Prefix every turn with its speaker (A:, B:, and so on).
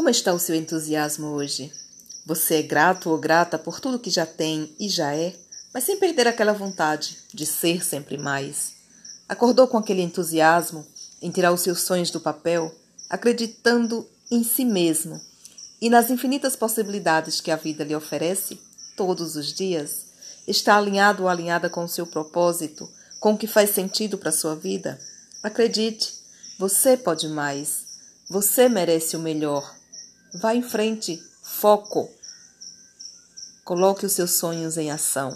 A: Como está o seu entusiasmo hoje? Você é grato ou grata por tudo que já tem e já é, mas sem perder aquela vontade de ser sempre mais. Acordou com aquele entusiasmo em tirar os seus sonhos do papel, acreditando em si mesmo e nas infinitas possibilidades que a vida lhe oferece todos os dias? Está alinhado ou alinhada com o seu propósito, com o que faz sentido para a sua vida? Acredite, você pode mais. Você merece o melhor. Vá em frente, foco. Coloque os seus sonhos em ação.